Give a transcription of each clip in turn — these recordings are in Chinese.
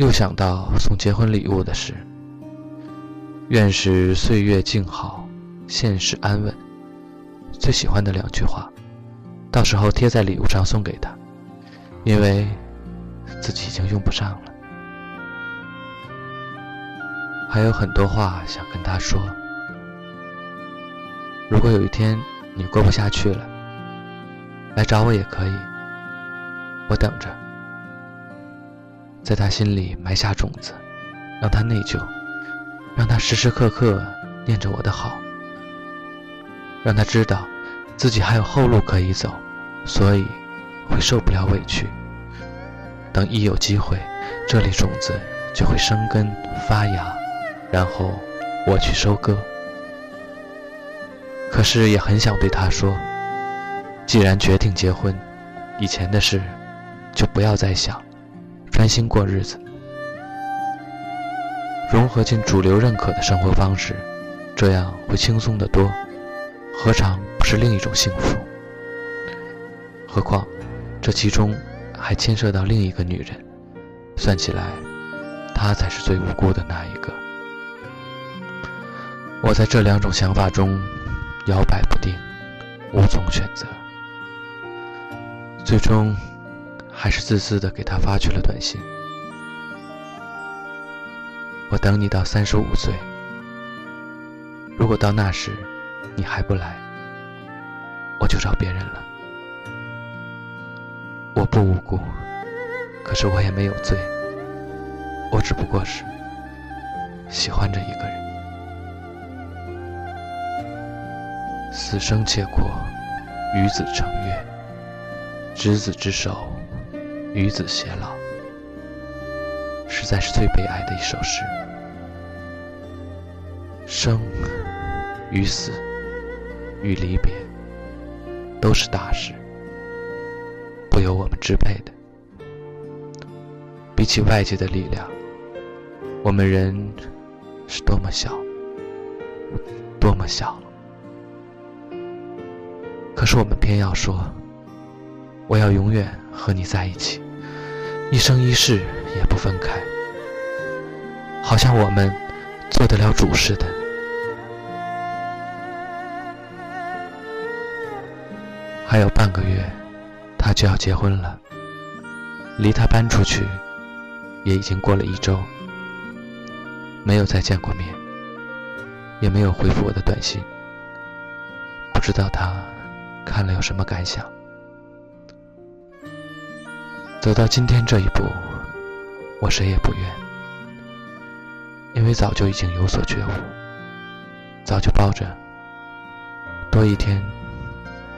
又想到送结婚礼物的事。愿是岁月静好，现实安稳。最喜欢的两句话，到时候贴在礼物上送给他，因为自己已经用不上了。还有很多话想跟他说。如果有一天你过不下去了，来找我也可以，我等着。在他心里埋下种子，让他内疚。让他时时刻刻念着我的好，让他知道自己还有后路可以走，所以会受不了委屈。等一有机会，这粒种子就会生根发芽，然后我去收割。可是也很想对他说：既然决定结婚，以前的事就不要再想，安心过日子。融合进主流认可的生活方式，这样会轻松得多，何尝不是另一种幸福？何况，这其中还牵涉到另一个女人，算起来，她才是最无辜的那一个。我在这两种想法中摇摆不定，无从选择，最终还是自私的给他发去了短信。我等你到三十五岁，如果到那时你还不来，我就找别人了。我不无辜，可是我也没有罪，我只不过是喜欢着一个人。死生契阔，与子成悦，执子之手，与子偕老。实在是最悲哀的一首诗。生与死与离别，都是大事，不由我们支配的。比起外界的力量，我们人是多么小，多么小。可是我们偏要说，我要永远和你在一起，一生一世也不分开，好像我们做得了主似的。还有半个月，他就要结婚了。离他搬出去，也已经过了一周。没有再见过面，也没有回复我的短信。不知道他看了有什么感想。走到今天这一步，我谁也不怨，因为早就已经有所觉悟，早就抱着多一天。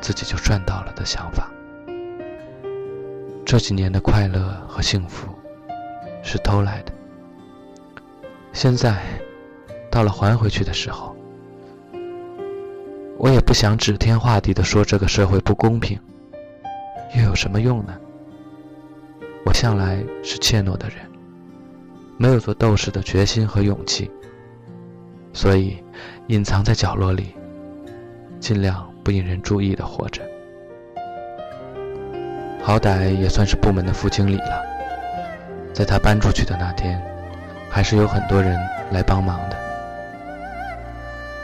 自己就赚到了的想法。这几年的快乐和幸福是偷来的，现在到了还回去的时候，我也不想指天画地的说这个社会不公平，又有什么用呢？我向来是怯懦的人，没有做斗士的决心和勇气，所以隐藏在角落里，尽量。不引人注意的活着，好歹也算是部门的副经理了。在他搬出去的那天，还是有很多人来帮忙的。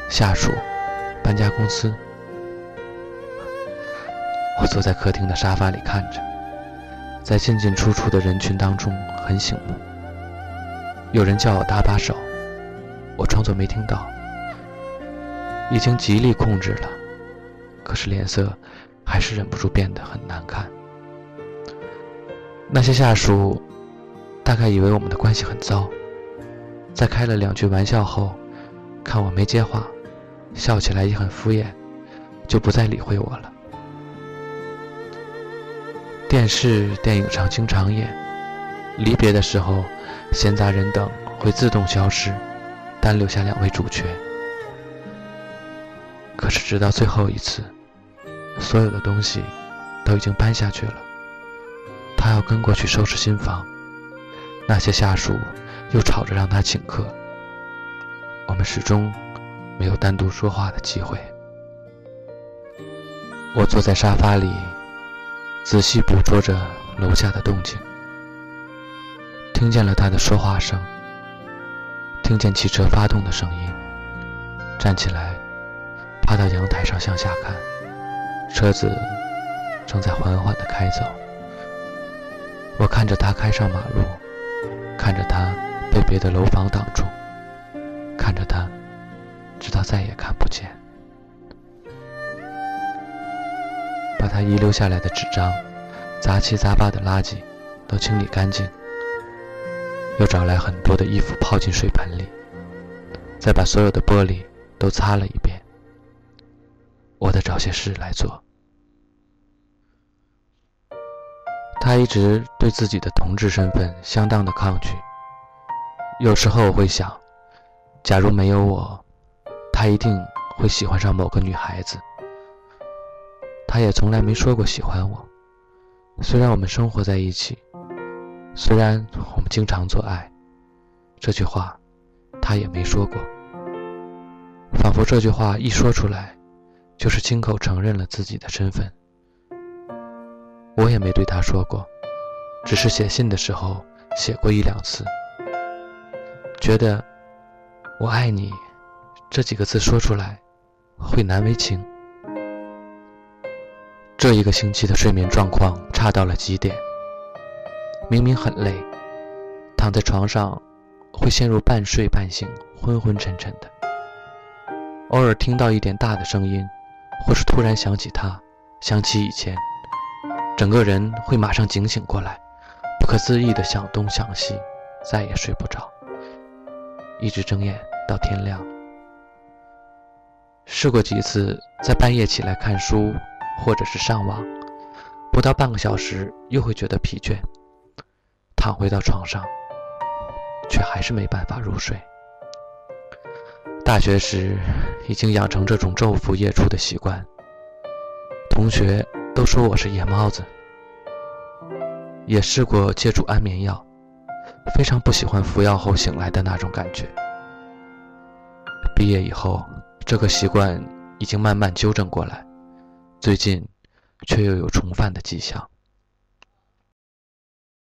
下属、搬家公司。我坐在客厅的沙发里看着，在进进出出的人群当中很醒目。有人叫我搭把手，我装作没听到，已经极力控制了。可是脸色还是忍不住变得很难看。那些下属大概以为我们的关系很糟，在开了两句玩笑后，看我没接话，笑起来也很敷衍，就不再理会我了。电视、电影上经常演，离别的时候，闲杂人等会自动消失，单留下两位主角。可是直到最后一次。所有的东西都已经搬下去了，他要跟过去收拾新房。那些下属又吵着让他请客，我们始终没有单独说话的机会。我坐在沙发里，仔细捕捉着楼下的动静。听见了他的说话声，听见汽车发动的声音，站起来，趴到阳台上向下看，车子正在缓缓地开走。我看着他开上马路，看着他被别的楼房挡住，看着他，直到再也看不见。他遗留下来的纸张、杂七杂八的垃圾都清理干净，又找来很多的衣服泡进水盆里，再把所有的玻璃都擦了一遍。我得找些事来做。他一直对自己的同志身份相当的抗拒。有时候我会想，假如没有我，他一定会喜欢上某个女孩子。他也从来没说过喜欢我。虽然我们生活在一起，虽然我们经常做爱，这句话他也没说过。仿佛这句话一说出来，就是亲口承认了自己的身份。我也没对他说过，只是写信的时候写过一两次。觉得“我爱你”这几个字说出来会难为情。这一个星期的睡眠状况差到了极点。明明很累，躺在床上会陷入半睡半醒、昏昏沉沉的。偶尔听到一点大的声音，或是突然想起他，想起以前。整个人会马上警醒过来，不可思议的想东想西，再也睡不着，一直睁眼到天亮。试过几次在半夜起来看书或者是上网，不到半个小时又会觉得疲倦，躺回到床上，却还是没办法入睡。大学时已经养成这种昼伏夜出的习惯，同学。都说我是夜猫子，也试过借助安眠药，非常不喜欢服药后醒来的那种感觉。毕业以后，这个习惯已经慢慢纠正过来，最近却又有重犯的迹象。